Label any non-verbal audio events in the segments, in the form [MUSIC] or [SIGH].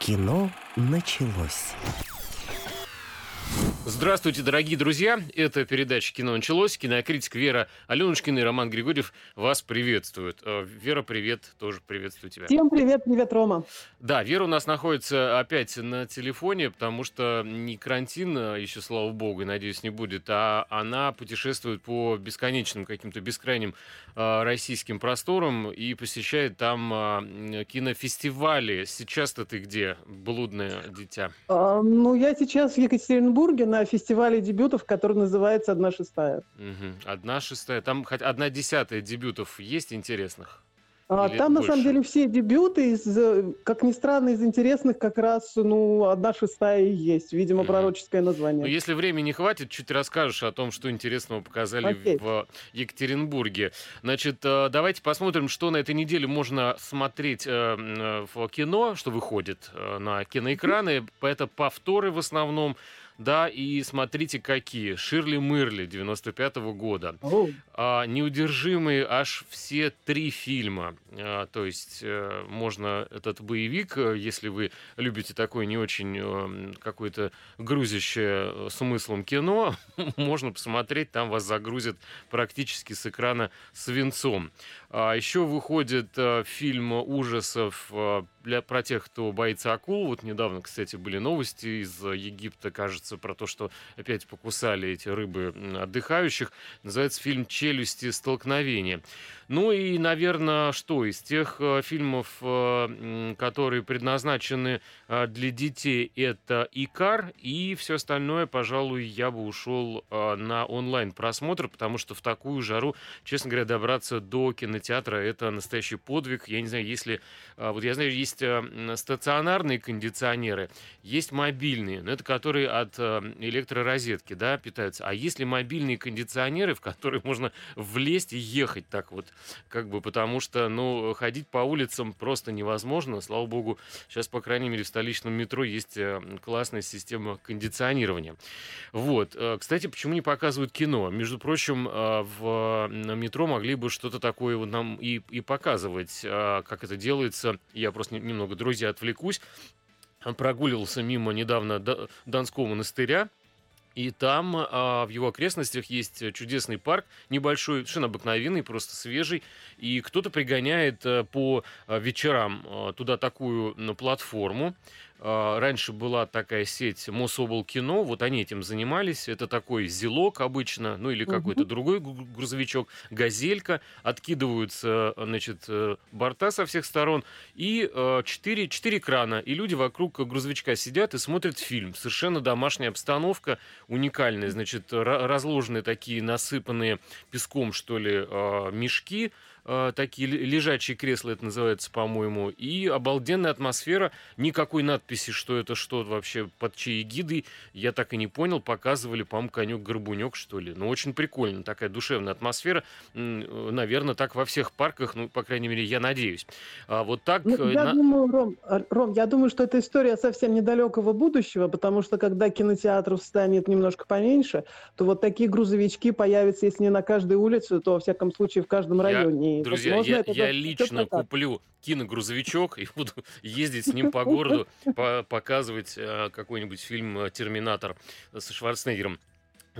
Кино началось. Здравствуйте, дорогие друзья! Это передача «Кино началось». Кинокритик Вера Аленушкина и Роман Григорьев вас приветствуют. Э, Вера, привет, тоже приветствую тебя. Всем привет, привет, Рома. Да, Вера у нас находится опять на телефоне, потому что не карантин, а еще, слава богу, и, надеюсь, не будет, а она путешествует по бесконечным каким-то бескрайним э, российским просторам и посещает там э, кинофестивали. Сейчас-то ты где, блудное дитя? А, ну, я сейчас в Екатеринбурге на фестивале дебютов, который называется «Одна шестая». Угу. Одна шестая. Там хоть одна десятая дебютов есть интересных? А, там, на больше? самом деле, все дебюты, из, э, как ни странно, из интересных как раз, ну, «Одна шестая» и есть. Видимо, Мгм. пророческое название. Ну, если времени хватит, чуть расскажешь о том, что интересного показали Окей. в Екатеринбурге. Значит, э, давайте посмотрим, что на этой неделе можно смотреть э, в кино, что выходит на киноэкраны. Это повторы в основном. Да, и смотрите какие. Ширли Мырли 95 года. О, А, неудержимые аж все три фильма. А, то есть э, можно этот боевик, э, если вы любите такое не очень э, какое-то грузящее э, смыслом кино, [LAUGHS] можно посмотреть, там вас загрузят практически с экрана свинцом. А еще выходит э, фильм ужасов э, для, про тех, кто боится акул. Вот недавно, кстати, были новости из Египта, кажется, про то, что опять покусали эти рыбы отдыхающих. Называется фильм «Челюсти. Столкновения». Ну и, наверное, что из тех э, фильмов, которые предназначены для детей, это «Икар», и все остальное, пожалуй, я бы ушел на онлайн-просмотр, потому что в такую жару, честно говоря, добраться до кинотеатра – это настоящий подвиг. Я не знаю, если... э, Вот я знаю, есть м, стационарные кондиционеры, есть мобильные, но это которые от э, электророзетки, да, питаются. А есть ли мобильные кондиционеры, в которые можно влезть и ехать так вот, как бы, потому что, ну, ходить по улицам просто невозможно. Слава богу, сейчас, по крайней мере, в столичном метро есть классная система кондиционирования. Вот. Кстати, почему не показывают кино? Между прочим, в метро могли бы что-то такое вот нам и, и показывать, э, как это делается. Я просто не- немного, друзья, отвлекусь. Прогуливался мимо недавно Донского монастыря, и там а, в его окрестностях есть чудесный парк, небольшой, совершенно обыкновенный, просто свежий. И кто-то пригоняет а, по а, вечерам а, туда такую ну, платформу. А, Раньше была такая сеть Мособл кино, вот они этим занимались. Это такой зелок обычно, ну или какой-то другой гру- грузовичок, газелька. Откидываются, значит, э, борта со всех сторон. И э, четыре, четыре крана. И люди вокруг грузовичка сидят и смотрят фильм. Совершенно домашняя обстановка, уникальная. Значит, ра- разложены такие насыпанные песком, что ли, э, мешки. Э, Такие ле- лежачие кресла, это называется, по-моему. И обалденная атмосфера. Никакой надписи, что это что вообще под чьей гидой, я так и не понял. Показывали, по-моему, конек-горбунек, что ли. Ну, очень прикольно. Такая душевная атмосфера. Наверное, так во всех парках, ну, по крайней мере, я надеюсь. А вот так... Ну, э, я на- думаю, Ром, Ром, я думаю, что это история совсем недалекого будущего, потому что когда кинотеатров станет немножко поменьше, то вот такие грузовички появятся, если не на каждой улице, то, во всяком случае, в каждом Я- районе. И, Друзья, возможно, я, это я лично так. куплю киногрузовичок и буду [LAUGHS] ездить с ним по городу, [LAUGHS] по- показывать э, какой-нибудь фильм э, «Терминатор» со Шварценеггером.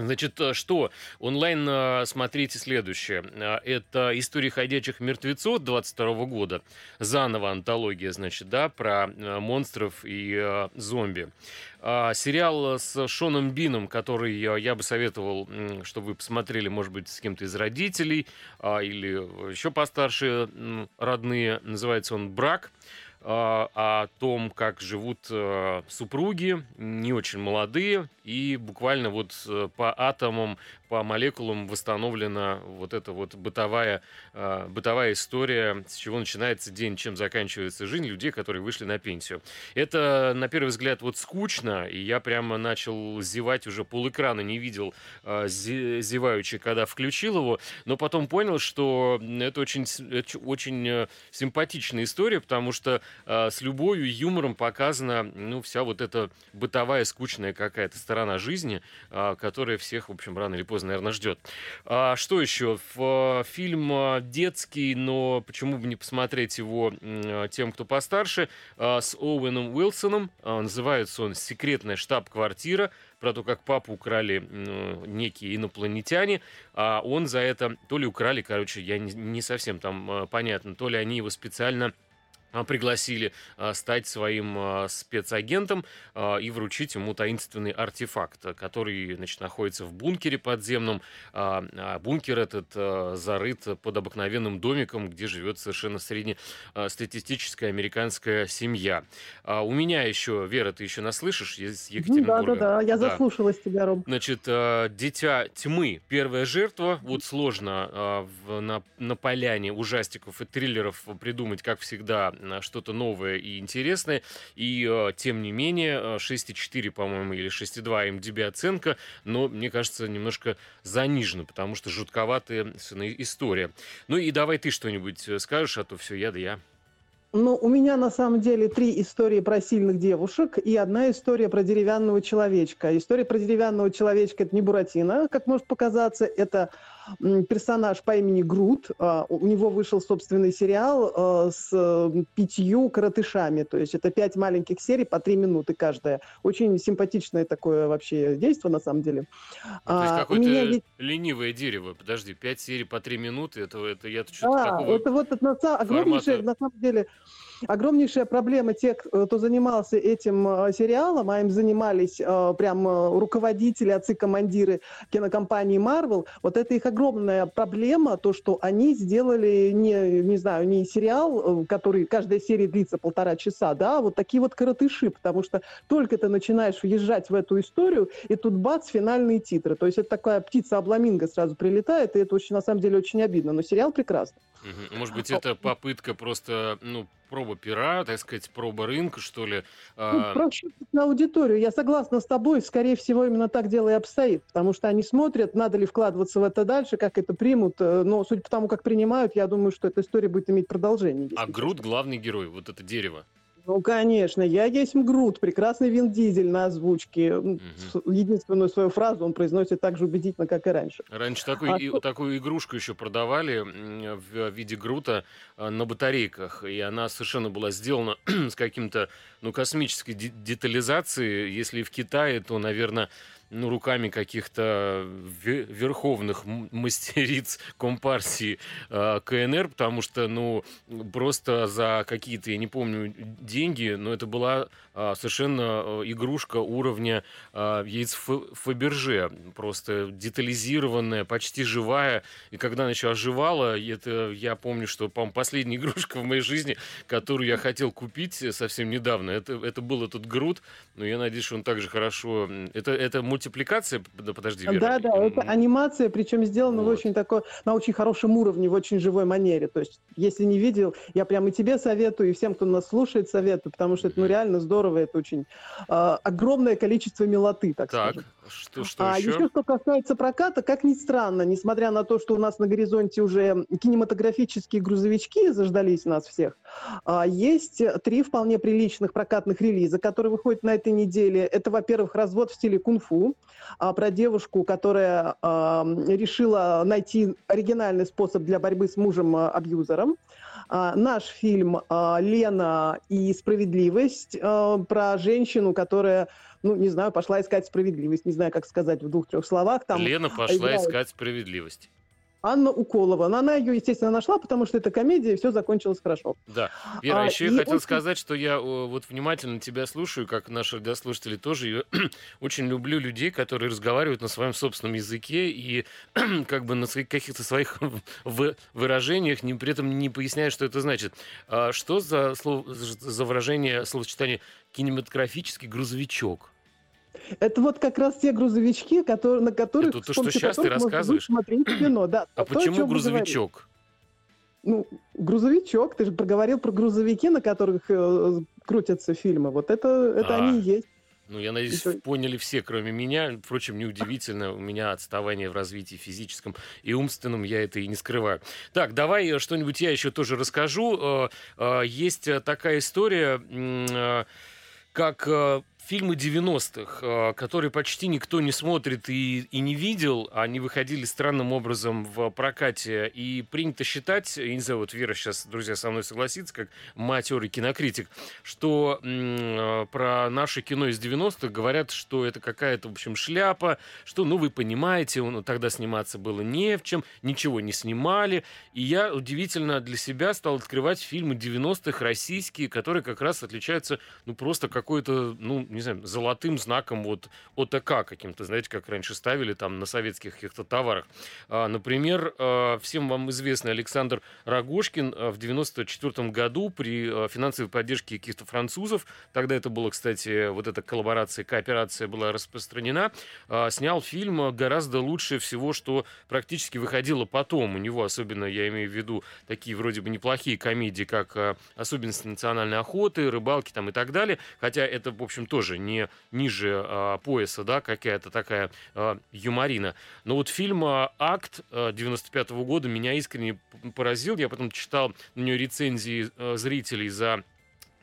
Значит, э, что? Онлайн э, смотрите следующее. Э, Это «История ходячих мертвецов» 22 года. Заново антология, значит, да, про монстров и зомби. А, Сериал с Шоном Бином, который я, бы советовал, чтобы вы посмотрели, может быть, с кем-то из родителей а, или еще постарше родные. Называется он «Брак» о том, как живут э, супруги, не очень молодые, и буквально вот э, по атомам, по молекулам восстановлена вот эта вот бытовая, э, бытовая история, с чего начинается день, чем заканчивается жизнь людей, которые вышли на пенсию. Это, на первый взгляд, вот скучно, и я прямо начал зевать, уже полэкрана не видел э, зе- зеваючи, когда включил его, но потом понял, что это очень, это очень э, симпатичная история, потому что э, с любовью и юмором показана, ну, вся вот эта бытовая, скучная какая-то сторона жизни, э, которая всех, в общем, рано или поздно вас, наверное, ждет. А, что еще? Фильм детский, но почему бы не посмотреть его тем, кто постарше, с Оуэном Уилсоном. Называется он «Секретная штаб-квартира» про то, как папу украли ну, некие инопланетяне, а он за это то ли украли, короче, я не, не совсем там понятно, то ли они его специально а, пригласили а, стать своим а, спецагентом и вручить ему таинственный артефакт, который значит, находится в бункере подземном. Бункер этот зарыт под обыкновенным домиком, где живет совершенно среднестатистическая американская семья. У меня еще, Вера, ты еще наслышишь из Екатеринбурга? Да, да, да, я заслушалась тебя, Ром. Значит, «Дитя тьмы», первая жертва. Вот сложно на, на поляне ужастиков и триллеров придумать, как всегда, что-то новое и интересное. И, э, тем не менее, 6,4, э, по-моему, или 6,2 MDB оценка, но, мне кажется, немножко занижена, потому что жутковатая история. Ну и давай ты что-нибудь э, скажешь, а то все я да я. Ну, у меня на самом деле три истории про сильных девушек и одна история про деревянного человечка. История про деревянного человечка – это не Буратино, как может показаться, это персонаж по имени Грут. А, у него вышел собственный сериал а, с пятью коротышами. То есть это пять маленьких серий по три минуты каждая. Очень симпатичное такое вообще действие, на самом деле. Ну, то есть а, какое-то есть... ленивое дерево. Подожди, пять серий по три минуты, это, это я-то что-то да, такого это вот это на, огромнейшее, на самом деле, огромнейшая проблема тех, кто занимался этим э, сериалом, а им занимались э, прям э, руководители, отцы-командиры кинокомпании Marvel, вот это их огромная проблема, то, что они сделали не, не знаю, не сериал, который каждая серия длится полтора часа, да, а вот такие вот коротыши, потому что только ты начинаешь въезжать в эту историю, и тут бац, финальные титры. То есть это такая птица-обламинго сразу прилетает, и это очень, на самом деле, очень обидно. Но сериал прекрасный. Может быть, это попытка просто, ну, проба пера, так сказать, проба рынка, что ли. Ну, а... на аудиторию. Я согласна с тобой. Скорее всего, именно так дело и обстоит. Потому что они смотрят, надо ли вкладываться в это дальше, как это примут. Э, но, судя по тому, как принимают, я думаю, что эта история будет иметь продолжение. А Грут главный герой, вот это дерево. Ну, конечно, я есть Грут, прекрасный Вин Дизель на озвучке. Угу. Единственную свою фразу он произносит так же убедительно, как и раньше. Раньше такую, а и, такую игрушку еще продавали в виде Грута э, на батарейках, и она совершенно была сделана [CLEARS THROAT] с каким-то, ну, космической детализацией. Если в Китае, то, наверное, ну, руками каких-то верховных мастериц компартии э, КНР, потому что, ну, просто за какие-то, я не помню, деньги, но это была э, совершенно э, игрушка уровня э, яиц Фаберже, просто детализированная, почти живая, и когда она еще оживала, это я помню, что, по-моему, последняя [LAUGHS] игрушка в моей жизни, которую я хотел купить совсем недавно, это, это был этот Грут, но я надеюсь, что он также хорошо... Это, это мультипликация? Да, подожди, Вера. Да, да, это анимация, причем сделана вот. в очень такой, на очень хорошем уровне, в очень живой манере. То есть, если не видел, я прямо и тебе советую, и всем, кто нас слушает, советую, потому что это ну, реально здорово, это очень э, огромное количество милоты, так, так скажем. Что, что а еще? еще что касается проката, как ни странно, несмотря на то, что у нас на горизонте уже кинематографические грузовички заждались нас всех, а, есть три вполне приличных прокатных релиза, которые выходят на этой неделе. Это, во-первых, «Развод в стиле кунг-фу», а, про девушку, которая решила найти оригинальный способ для борьбы с мужем-абьюзером. Наш фильм «Лена и справедливость» про женщину, которая ну, не знаю, пошла искать справедливость, не знаю, как сказать в двух-трех словах. Там Лена пошла играет... искать справедливость. Анна Уколова. Но она ее, естественно, нашла, потому что это комедия, и все закончилось хорошо. Да. Вера, а, еще я хотел очень... сказать, что я вот внимательно тебя слушаю, как наши радиослушатели тоже. Я [CLEARS THROAT] очень люблю людей, которые разговаривают на своем собственном языке и [CLEARS THROAT] как бы на своих, каких-то своих выражениях, не, при этом не поясняя, что это значит. А что за, слово, за выражение, словосочетание «кинематографический грузовичок»? Это вот как раз те грузовички, которые, на которых... Это то, что сейчас ты рассказываешь? смотреть кино, да. А то, почему грузовичок? Ну, грузовичок, ты же проговорил про грузовики, на которых э, крутятся фильмы. Вот это, это а, они и есть. Ну, я надеюсь, это... поняли все, кроме меня. Впрочем, неудивительно, у меня отставание в развитии физическом и умственном, я это и не скрываю. Так, давай э, что-нибудь я еще тоже расскажу. Э, э, есть такая история, как фильмы 90-х, которые почти никто не смотрит и, и не видел, они выходили странным образом в прокате, и принято считать, я не знаю, вот Вера сейчас, друзья, со мной согласится, как матерый кинокритик, что м- про наше кино из 90-х говорят, что это какая-то, в общем, шляпа, что, ну, вы понимаете, он, тогда сниматься было не в чем, ничего не снимали, и я удивительно для себя стал открывать фильмы 90-х российские, которые как раз отличаются, ну, просто какой-то, ну, не знаю, золотым знаком вот ОТК каким-то, знаете, как раньше ставили там на советских каких-то товарах. А, например, а, всем вам известный Александр Рогошкин а, в 94 году при финансовой поддержке каких-то французов, тогда это было, кстати, вот эта коллаборация, кооперация была распространена, снял фильм гораздо лучше всего, что практически выходило потом. У него, особенно, я имею в виду, такие вроде бы неплохие комедии, как «Особенности национальной охоты», «Рыбалки» там и так далее, хотя это, в общем, тоже не ниже а, пояса, да, какая-то такая а, юморина. Но вот фильм а, «Акт» 95 -го года меня искренне поразил. Я потом читал на нее рецензии а, зрителей за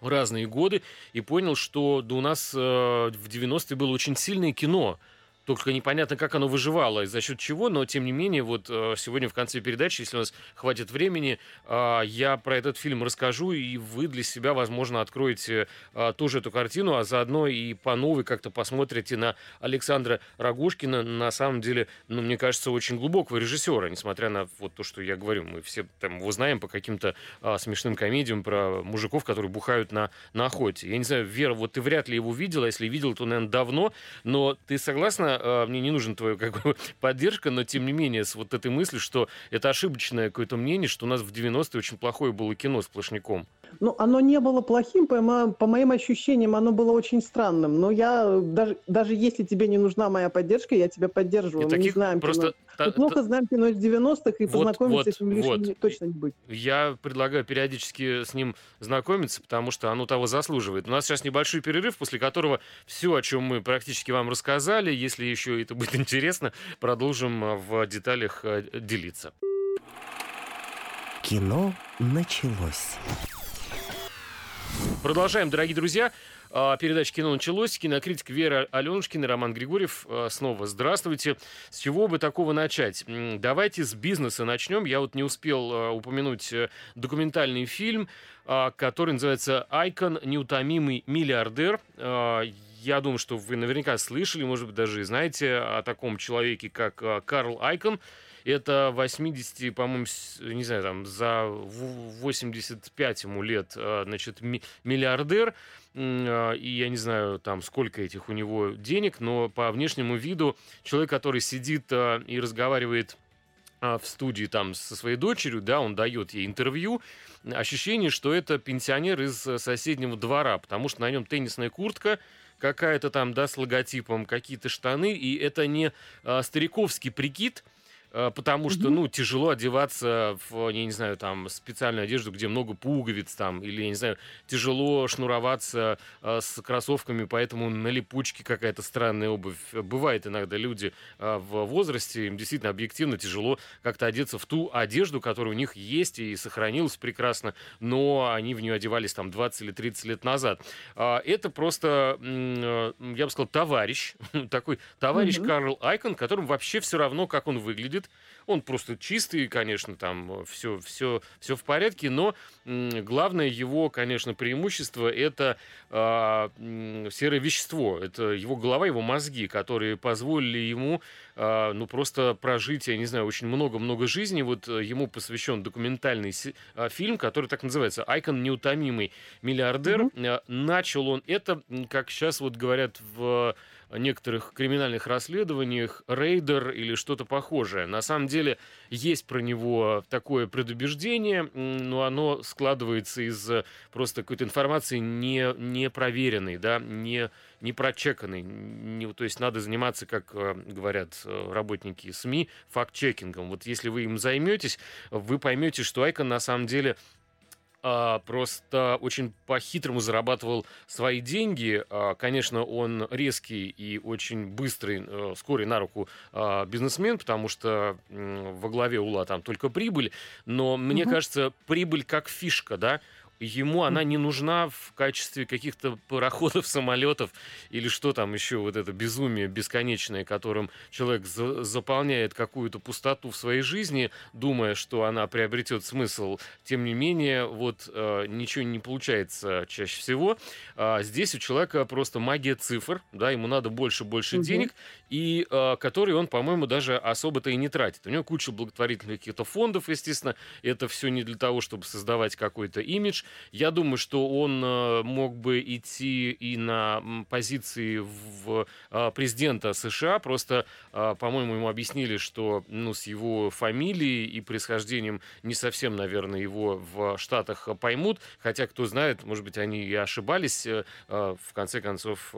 разные годы и понял, что да, у нас э, в 90-е было очень сильное кино. Только непонятно, как оно выживало и за счет чего, но тем не менее, вот э, сегодня в конце передачи, если у нас хватит времени, э, я про этот фильм расскажу, и вы для себя, возможно, откроете э, тоже эту картину, а заодно и по новой как-то посмотрите на Александра Рогушкина, на самом деле, ну, мне кажется, очень глубокого режиссера, несмотря на вот то, что я говорю, мы все там его знаем по каким-то смешным комедиям про мужиков, которые бухают на, на охоте. Я не знаю, Вера, вот ты вряд ли его видела, если видел, то, наверное, давно, но ты согласна э, мне не нужен твоя как бы, [LAUGHS] поддержка, но тем не менее с вот этой мыслью, что это ошибочное какое-то мнение, что у нас в 90-е очень плохое было кино сплошняком. Ну, оно не было плохим, по, мо- по моим ощущениям, оно было очень странным. Но я, даже, даже если тебе не нужна моя поддержка, я тебя поддерживаю. И Мы не знаем просто... кино. Та, Мы плохо та... знаем кино из 90-х, и вот, познакомиться вот, с ним лишь вот. точно не быть. Я предлагаю периодически с ним знакомиться, потому что оно того заслуживает. У нас сейчас небольшой перерыв, после которого все, о чем мы практически вам рассказали, если еще это будет интересно, продолжим э, в деталях э, делиться. Кино началось. Продолжаем, дорогие друзья. А, передача «Кино началось». Кинокритик Вера Аленушкина, Роман Григорьев. А, снова здравствуйте. С чего бы такого начать? Давайте с бизнеса начнем. Я вот не успел а, упомянуть э, документальный фильм, который называется «Айкон. Неутомимый миллиардер». Я думаю, что вы наверняка слышали, может быть, даже знаете о таком человеке, как Карл Айкон – это 80, по-моему, не знаю, там, за 85 ему лет, а, значит, миллиардер. А, и я не знаю, там, сколько этих у него денег, но по внешнему виду человек, который сидит а, и разговаривает в студии там со своей дочерью, да, он дает ей интервью, ощущение, что это пенсионер из соседнего двора, потому что на нем теннисная куртка, какая-то там, да, с логотипом, какие-то штаны, и это не а, стариковский прикид, Э, потому что, ну, тяжело одеваться в, я не знаю, там, специальную одежду, где много пуговиц там, или, я не знаю, тяжело шнуроваться э, с кроссовками, поэтому на липучке какая-то странная обувь. Бывает иногда люди э, в возрасте, им действительно объективно тяжело как-то одеться в ту одежду, которая у них есть и сохранилась прекрасно, но они в нее одевались там 20 или 30 лет назад. Э, это просто, э, я бы сказал, товарищ, [LAUGHS] такой товарищ mm-hmm. Карл Айкон, которому вообще все равно, как он выглядит, выглядит. Он просто чистый, конечно, там все, все, все в порядке, но главное его, конечно, преимущество это э, серое вещество. Это его голова, его мозги, которые позволили ему э, ну просто прожить, я не знаю, очень много-много жизней. Вот э, ему посвящен документальный э, фильм, который так называется «Айкон неутомимый миллиардер». Mm-hmm. Начал он это, как сейчас вот говорят в некоторых криминальных расследованиях рейдер или что-то похожее. На самом деле есть про него такое предубеждение, но оно складывается из э, просто какой-то информации не, не проверенной, да, не, не прочеканной. Не, то есть надо заниматься, как э, говорят э, работники СМИ, факт-чекингом. Вот если вы им займетесь, вы поймете, что Айкон на самом деле а, просто очень по-хитрому зарабатывал свои деньги. А, конечно, он резкий и очень быстрый, а, вскоре на руку а, бизнесмен, потому что а, во главе ула там только прибыль. Но мне угу. кажется, прибыль как фишка, да, ему она не нужна в качестве каких-то пароходов, [LAUGHS] самолетов или что там еще, вот это безумие бесконечное, которым человек за заполняет какую-то пустоту в своей жизни, думая, что она приобретет смысл. Тем не менее, вот э, ничего не получается чаще всего. А здесь у человека просто магия цифр, да, ему надо больше-больше угу. денег, и э, который он, по-моему, даже особо-то и не тратит. У него куча благотворительных каких-то фондов, естественно, это все не для того, чтобы создавать какой-то имидж, я думаю, что он э, мог бы идти и на позиции в э, президента США. Просто, э, по-моему, ему объяснили, что ну, с его фамилией и происхождением не совсем, наверное, его в Штатах поймут. Хотя, кто знает, может быть, они и ошибались. В конце концов,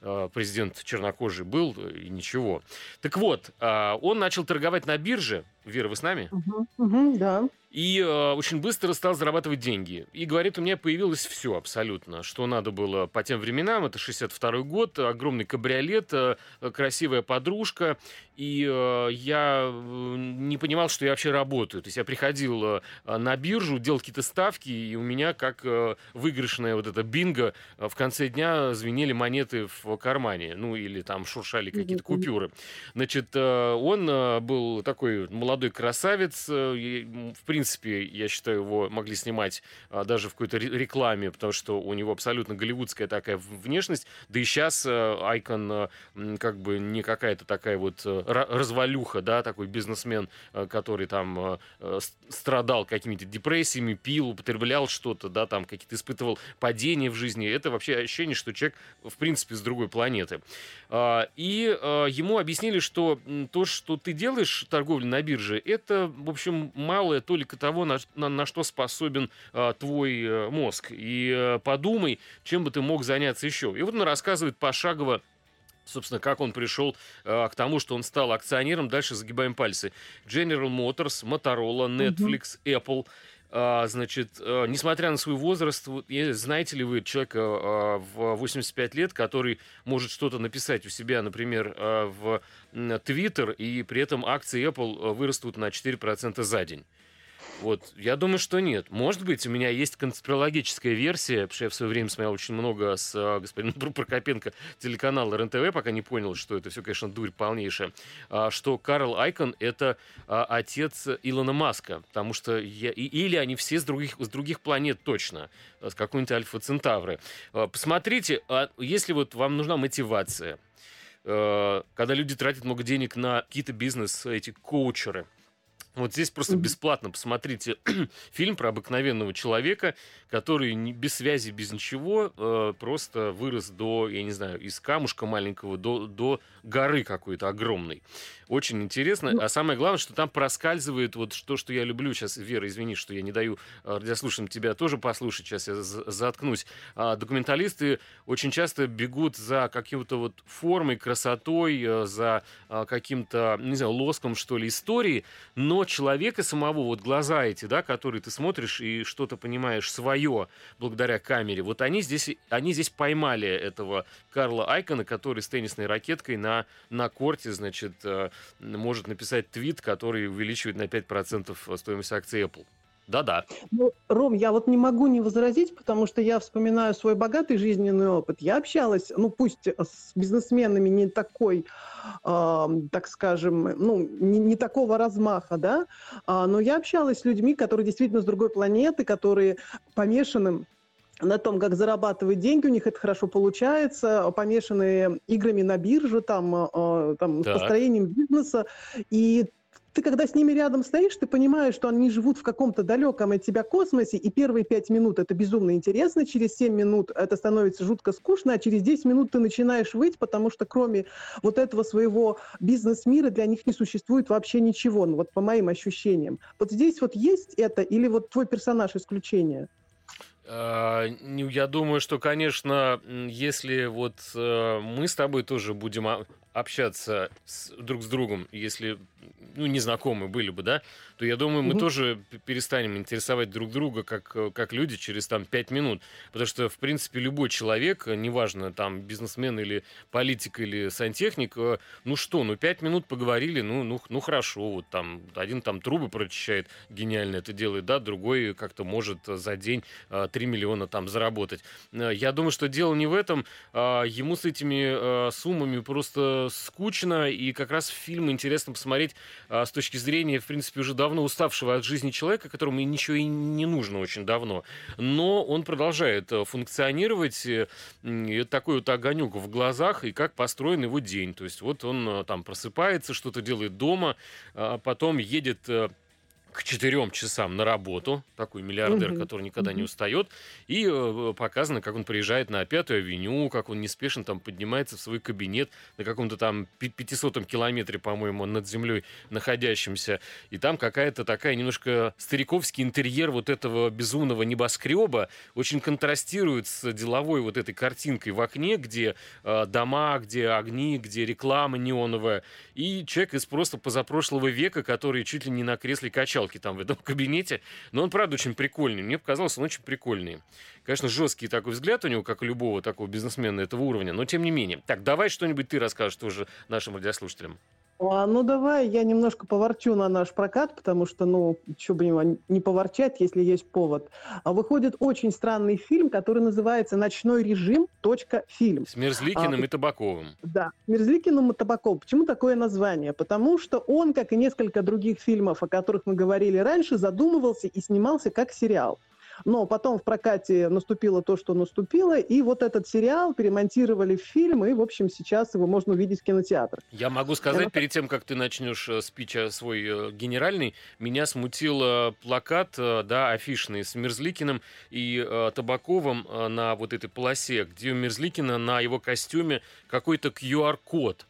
президент чернокожий был, и ничего. Так вот, он начал торговать на бирже. Вера, вы с нами? Угу, угу, да и э, очень быстро стал зарабатывать деньги. И говорит, у меня появилось все абсолютно, что надо было по тем временам. Это 62 год, огромный кабриолет, э, красивая подружка. И э, я э, не понимал, что я вообще работаю. То есть я приходил э, на биржу, делал какие-то ставки, и у меня как э, выигрышная вот эта бинго в конце дня звенели монеты в кармане. Ну или там шуршали какие-то купюры. Значит, э, он э, был такой молодой красавец, э, в принципе, принципе, я считаю, его могли снимать а, даже в какой-то рекламе, потому что у него абсолютно голливудская такая внешность. Да и сейчас а, Айкон а, как бы не какая-то такая вот а, развалюха, да, такой бизнесмен, а, который там а, страдал какими-то депрессиями, пил, употреблял что-то, да, там какие-то испытывал падения в жизни. Это вообще ощущение, что человек, в принципе, с другой планеты. А, и а, ему объяснили, что то, что ты делаешь, торговлю на бирже, это, в общем, малая только только того, на, на, на что способен а, твой а, мозг. И а, подумай, чем бы ты мог заняться еще. И вот он рассказывает пошагово собственно, как он пришел э, к тому, что он стал акционером. Дальше загибаем пальцы. General Motors, Motorola, Netflix, mm-hmm. Apple. А, значит, а, несмотря на свой возраст, вот, знаете ли вы человека а, в 85 лет, который может что-то написать у себя, например, а, в Twitter, и при этом акции Apple вырастут на 4% за день? Вот, я думаю, что нет. Может быть, у меня есть конспирологическая версия, потому что я в свое время смотрел очень много с э, господином Прокопенко телеканала РНТВ, пока не понял, что это все, конечно, дурь полнейшая, а, что Карл Айкон — это а, отец Илона Маска, потому что я, и, или они все с других, с других планет точно, с какой-нибудь Альфа Центавры. А, посмотрите, а если вот вам нужна мотивация, э, когда люди тратят много денег на какие-то бизнес, эти коучеры — вот здесь просто бесплатно посмотрите [CLEARS THROAT] фильм про обыкновенного человека, который не, без связи, без ничего, э, просто вырос до, я не знаю, из камушка маленького до, до горы какой-то огромной. Очень интересно. Ну, а самое главное, что там проскальзывает вот то, что я люблю. Сейчас, Вера, извини, что я не даю э, радиослушателям тебя тоже послушать. Сейчас я заткнусь. А документалисты очень часто бегут за каким-то вот формой, красотой, э, за э, каким-то, не знаю, лоском, что ли, истории, но человека самого, вот глаза эти, да, которые ты смотришь и что-то понимаешь свое благодаря камере, вот они здесь, они здесь поймали этого Карла Айкона, который с теннисной ракеткой на, на корте, значит, может написать твит, который увеличивает на 5% стоимость акций Apple. Да-да. Ну, Ром, я вот не могу не возразить, потому что я вспоминаю свой богатый жизненный опыт. Я общалась, ну пусть с бизнесменами не такой, э, так скажем, ну не, не такого размаха, да, э, но я общалась с людьми, которые действительно с другой планеты, которые помешаны на том, как зарабатывать деньги, у них это хорошо получается, помешанные играми на бирже, там, э, там построением бизнеса. И ты когда с ними рядом стоишь, ты понимаешь, что они живут в каком-то далеком от тебя космосе, и первые пять минут это безумно интересно, через семь минут это становится жутко скучно, а через 10 минут ты начинаешь выть, потому что кроме вот этого своего бизнес-мира для них не существует вообще ничего, ну вот по моим ощущениям. Вот здесь вот есть это или вот твой персонаж исключение? А, я думаю, что, конечно, если вот э, мы с тобой тоже будем общаться с, друг с другом, если ну, незнакомы были бы, да, то я думаю, мы угу. тоже перестанем интересовать друг друга как, как люди через там пять минут. Потому что, в принципе, любой человек, неважно, там, бизнесмен или политик или сантехник, э, ну что, ну пять минут поговорили, ну, ну, ну хорошо, вот там один там трубы прочищает, гениально это делает, да, другой как-то может за день 3 э, миллиона там заработать. Э, я думаю, что дело не в этом, а ему с этими суммами просто скучно, и как раз фильм интересно посмотреть с точки зрения, в принципе, уже давно уставшего от жизни человека, которому ничего и не нужно очень давно. Но он продолжает э, функционировать, э, такой вот огонек в глазах, и как построен его день. То есть вот он э, там просыпается, что-то делает дома, а потом едет к четырем часам на работу, такой миллиардер, mm-hmm. который никогда mm-hmm. не устает, и э, показано, как он приезжает на Пятую авеню, как он неспешно там поднимается в свой кабинет на каком-то там 500 километре, по-моему, над землей находящемся, и там какая-то такая немножко стариковский интерьер вот этого безумного небоскреба очень контрастирует с деловой вот этой картинкой в окне, где э, дома, где огни, где реклама неоновая, и человек из просто позапрошлого века, который чуть ли не на кресле качал качалки там в этом [LAUGHS] кабинете. Но он, правда, очень прикольный. Мне показалось, он очень прикольный. Конечно, жесткий такой взгляд у него, как у любого такого бизнесмена этого уровня, но тем не менее. Так, давай что-нибудь ты расскажешь тоже нашим радиослушателям. А, ну, давай я немножко поворчу на наш прокат, потому что, ну, что бы не поворчать, если есть повод. А выходит очень странный фильм, который называется «Ночной режим. Фильм». С Мерзликиным а, и Табаковым. Да, Мерзликиным и Табаковым. Почему такое название? Потому что он, как и несколько других фильмов, о которых мы говорили раньше, задумывался и снимался как сериал. Но потом в прокате наступило то, что наступило, и вот этот сериал перемонтировали в фильм, и, в общем, сейчас его можно увидеть в кинотеатрах. Я могу сказать, Я... перед тем, как ты начнешь э, спич э, свой э, генеральный, меня смутил плакат, да, афишный с Мерзликиным и Табаковым на вот этой полосе, где у Мерзликина на его костюме какой-то QR-код.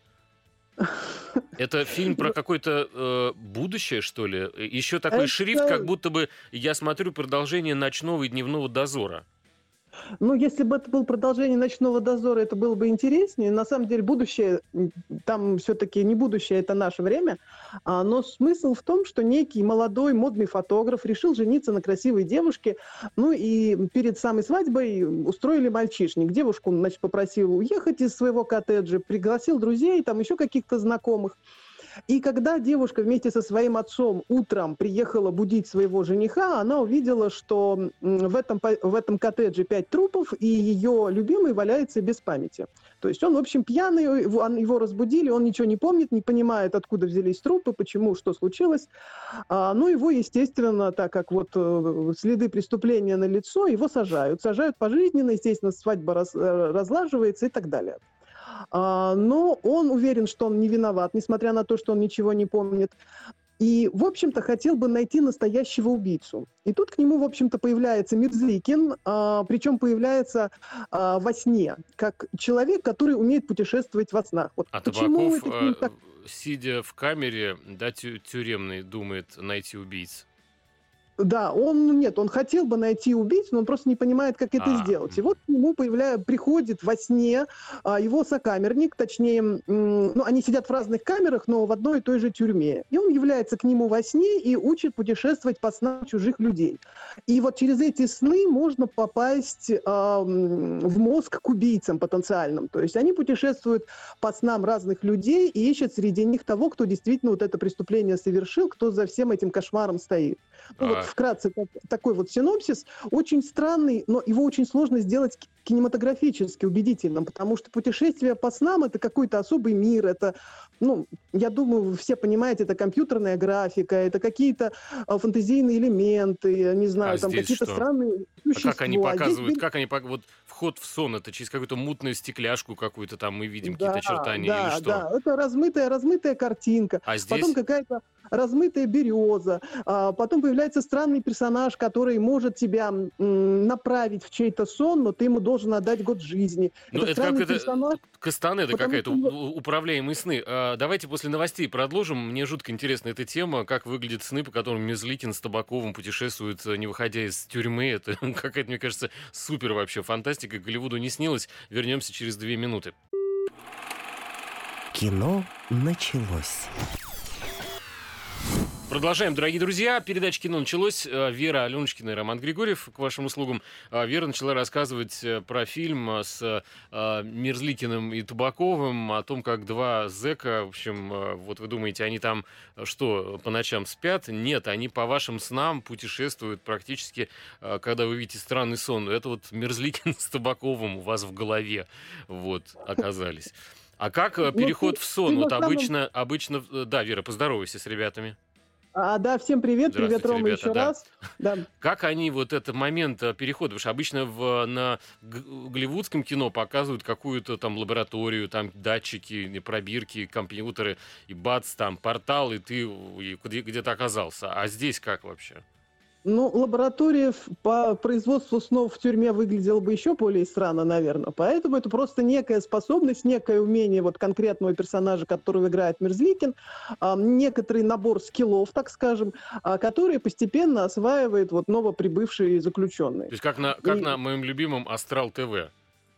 Это фильм про какое-то э, будущее, что ли? Еще такой Это... шрифт, как будто бы я смотрю продолжение ночного и дневного дозора. Ну, если бы это было продолжение «Ночного дозора», это было бы интереснее. На самом деле будущее, там все-таки не будущее, это наше время. А, но смысл в том, что некий молодой модный фотограф решил жениться на красивой девушке. Ну и перед самой свадьбой устроили мальчишник. Девушку, значит, попросил уехать из своего коттеджа, пригласил друзей, там еще каких-то знакомых. И когда девушка вместе со своим отцом утром приехала будить своего жениха, она увидела, что в этом, в этом коттедже пять трупов, и ее любимый валяется без памяти. То есть он, в общем, пьяный, его, разбудили, он ничего не помнит, не понимает, откуда взялись трупы, почему, что случилось. А, ну, его, естественно, так как вот э, следы преступления на лицо, его сажают. Сажают пожизненно, естественно, свадьба раз, э, разлаживается и так далее. А, но он уверен, что он не виноват, несмотря на то, что он ничего не помнит. И, в общем-то, хотел бы найти настоящего убийцу. И тут к нему, в общем-то, появляется Мирзликин, а, причем появляется а, во сне, как человек, который умеет путешествовать во снах. Вот а почему Табаков, так... сидя в камере, да, тюремный, думает найти убийц? Да, он нет, он хотел бы найти убийцу, но он просто не понимает, как это а. сделать. И вот к нему появляется, приходит во сне а, его сокамерник, точнее, ну, они сидят в разных камерах, но в одной и той же тюрьме. И он является к нему во сне и учит путешествовать по снам чужих людей. И вот через эти сны можно попасть а, в мозг к убийцам потенциальным. То есть они путешествуют по снам разных людей и ищут среди них того, кто действительно вот это преступление совершил, кто за всем этим кошмаром стоит. Ну, вот вкратце так, такой вот синопсис, очень странный, но его очень сложно сделать кинематографически убедительным, потому что путешествие по снам это какой-то особый мир, это, ну, я думаю, вы все понимаете, это компьютерная графика, это какие-то а, фантазийные элементы, не знаю, а там какие-то что? странные существа. А как они показывают, здесь... как они вот вход в сон, это через какую-то мутную стекляшку какую-то там мы видим да, какие-то очертания да, или что? Да, это размытая, размытая картинка. А здесь... Потом какая-то размытая береза, а потом появляется странный персонаж, который может тебя направить в чей-то сон, но ты ему должен отдать год жизни. Ну, это, это как персонаж, это Кастанеда какая-то, что... управляемые сны. А, давайте после новостей продолжим. Мне жутко интересна эта тема, как выглядят сны, по которым Мезликин с Табаковым путешествуют, не выходя из тюрьмы. [LAUGHS] Это какая-то, мне кажется, супер вообще фантастика. Голливуду не снилось. Вернемся через две минуты. Кино началось. Продолжаем, дорогие друзья. Передача «Кино» началось. Э, Вера Аленочкина и Роман Григорьев к вашим услугам. Э, Вера начала рассказывать э, про фильм с Мерзликиным и Табаковым, о том, как два зэка, в общем, вот вы думаете, они там что, по ночам спят? Нет, они по вашим снам путешествуют практически, когда вы видите странный сон. Это вот Мерзликин с Табаковым у вас в голове вот оказались. А как ну, переход в сон? Вот обычно, обычно, да, Вера, поздоровайся с ребятами. А, да, всем привет, привет, Рома, ребята, еще да. раз. Да. Как они вот этот момент э, перехода, потому что обычно в, на голливудском кино показывают какую-то там лабораторию, там датчики, пробирки, компьютеры, и бац, там портал, и ты где-то оказался. А здесь как вообще? Ну, лаборатория по производству снов в тюрьме выглядела бы еще более странно, наверное. Поэтому это просто некая способность, некое умение вот конкретного персонажа, которого играет Мерзликин, некоторый набор скиллов, так скажем, а, которые постепенно осваивает вот новоприбывший заключенный. То есть как на, как и... на моем любимом Астрал ТВ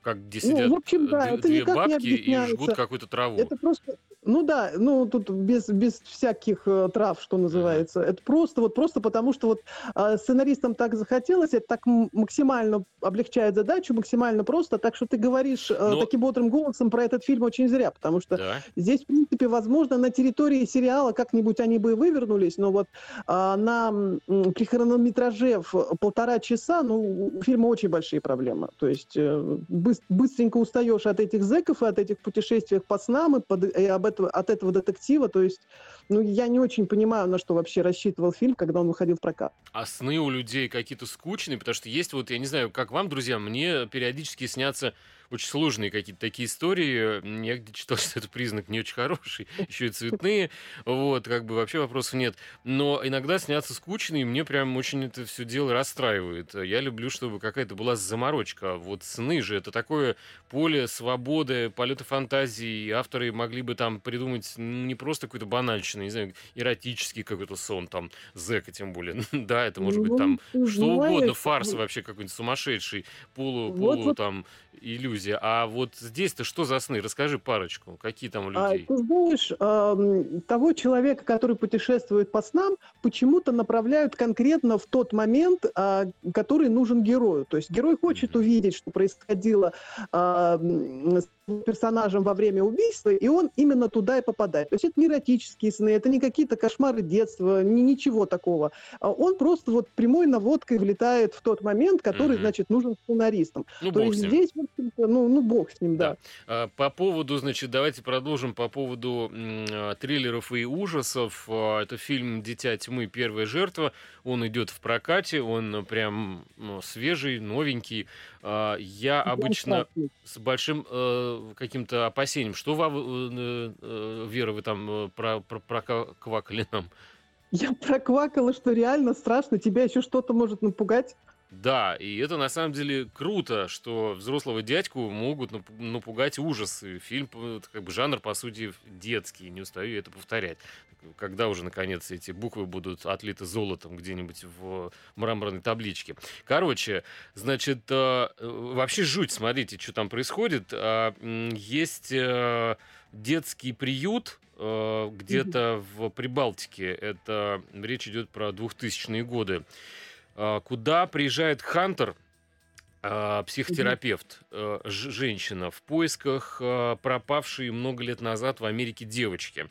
как где сидят ну, в общем, да, две, это две бабки и жгут какую-то траву. Это просто, ну да, ну тут без, без всяких э, трав, что называется. Это просто вот просто потому, что вот э, сценаристам так захотелось, это так максимально облегчает задачу, максимально просто, так что ты говоришь э, Но... таким бодрым голосом про этот фильм очень зря, потому что да. здесь, в принципе, возможно, на территории сериала как-нибудь они бы вывернулись, но вот э, на, при хронометраже в полтора часа, ну, у фильма очень большие проблемы. То есть э, быстренько устаешь от этих зэков и от этих путешествий по снам и, под, и об этого, от этого детектива. То есть, ну, я не очень понимаю, на что вообще рассчитывал фильм, когда он выходил в прокат. А сны у людей какие-то скучные, потому что есть вот, я не знаю, как вам, друзья, мне периодически снятся очень сложные какие-то такие истории. Я где читал, [LAUGHS] что это признак не очень хороший, [LAUGHS] еще и цветные. Вот, как бы вообще вопросов нет. Но иногда снятся скучные, и мне прям очень это все дело расстраивает. Я люблю, чтобы какая-то была заморочка. Вот сны же это такое поле свободы, полета фантазии. Авторы могли бы там придумать не просто какой-то банальщину, не знаю, эротический какой-то сон, там, зэка тем более. [LAUGHS] да, это может быть там ну, что угодно, фарс вообще какой-нибудь сумасшедший, полу, полу там иллюзия. А вот здесь-то что за сны? Расскажи парочку. Какие там у а, людей? А, ты знаешь, э, того человека, который путешествует по снам, почему-то направляют конкретно в тот момент, э, который нужен герою. То есть герой хочет mm-hmm. увидеть, что происходило э, персонажем во время убийства, и он именно туда и попадает. То есть это не эротические сны, это не какие-то кошмары детства, ни, ничего такого. А он просто вот прямой наводкой влетает в тот момент, который, mm-hmm. значит, нужен сценаристам. Ну, То есть здесь, в общем-то, ну, ну, бог с ним, да. да. По поводу, значит, давайте продолжим по поводу м, триллеров и ужасов. Это фильм «Дитя тьмы. Первая жертва». Он идет в прокате, он прям ну, свежий, новенький. Я обычно с большим э, каким-то опасением. Что, вы, э, э, Вера, вы там про, про, проквакали нам? Я проквакала, что реально страшно. Тебя еще что-то может напугать. Да, и это на самом деле круто, что взрослого дядьку могут напугать ужасы. Фильм, как бы жанр, по сути, детский, не устаю это повторять. Когда уже, наконец, эти буквы будут отлиты золотом где-нибудь в мраморной табличке. Короче, значит, э, вообще жуть, смотрите, что там происходит. А, есть э, детский приют, э, где-то в Прибалтике. Это речь идет про 2000-е годы. А, куда приезжает Хантер, а, психотерапевт, а, женщина, в поисках пропавшей много лет назад в Америке девочки.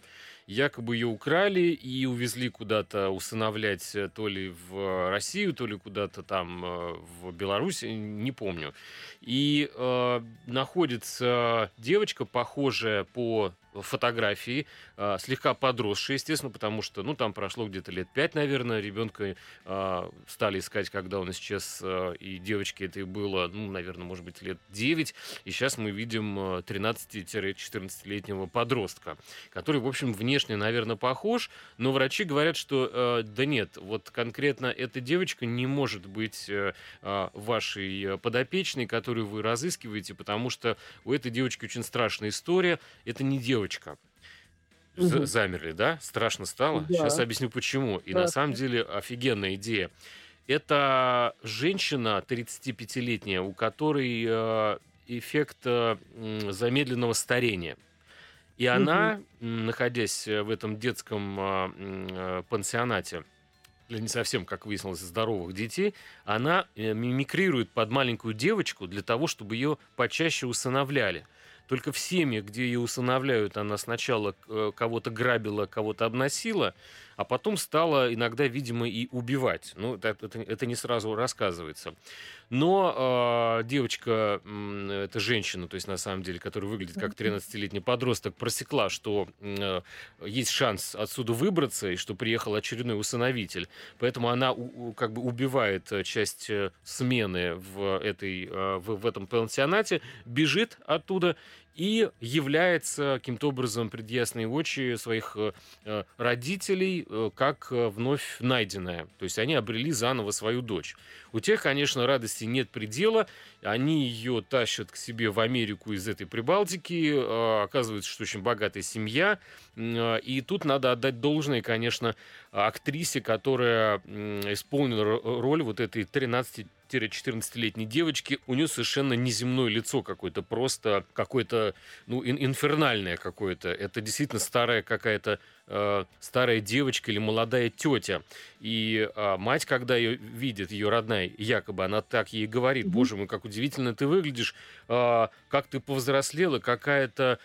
Якобы ее украли и увезли куда-то усыновлять э, то ли в Россию, то ли куда-то там э, в Беларусь, не помню. И э, находится девочка, похожая по фотографии, э, слегка подросшие, естественно, потому что, ну, там прошло где-то лет пять, наверное, ребенка э, стали искать, когда он исчез, э, и девочке это и было, ну, наверное, может быть, лет 9, и сейчас мы видим 13-14-летнего подростка, который, в общем, внешне, наверное, похож, но врачи говорят, что, э, да нет, вот конкретно эта девочка не может быть э, вашей подопечной, которую вы разыскиваете, потому что у этой девочки очень страшная история, это не девочка. Угу. Замерли, да? Страшно стало? Да. Сейчас объясню почему. И да. на самом деле офигенная идея. Это женщина 35-летняя, у которой э, эффект э, замедленного старения. И она, находясь в этом детском пансионате, для не совсем, как выяснилось, здоровых детей, она э, мимикрирует под маленькую девочку для того, чтобы ее почаще усыновляли. Только в семьях, где ее усыновляют, она сначала э, кого-то грабила, кого-то обносила, а потом стала иногда, видимо, и убивать. Ну, это, это, это не сразу рассказывается. Но э, девочка, э, это женщина, то есть на самом деле, которая выглядит как 13-летний подросток, просекла, что э, есть шанс отсюда выбраться, и что приехал очередной усыновитель. Поэтому она у, как бы убивает э, часть э, смены в, этой, э, в, в этом пансионате, бежит оттуда и является каким-то образом пред ясные очи своих э, родителей э, как вновь найденная. То есть они обрели заново свою дочь. У тех, конечно, радости нет предела. Они ее тащат к себе в Америку из этой Прибалтики. Э, оказывается, что очень богатая семья. И тут надо отдать должное, конечно, актрисе, которая исполнила роль вот этой 13 14-летней девочки, у нее совершенно неземное лицо какое-то, просто какое-то, ну, инфернальное какое-то. Это действительно старая какая-то э, старая девочка или молодая тетя. И э, мать, когда ее видит, ее родная, якобы, она так ей говорит, боже мой, как удивительно ты выглядишь, э, как ты повзрослела, какая-то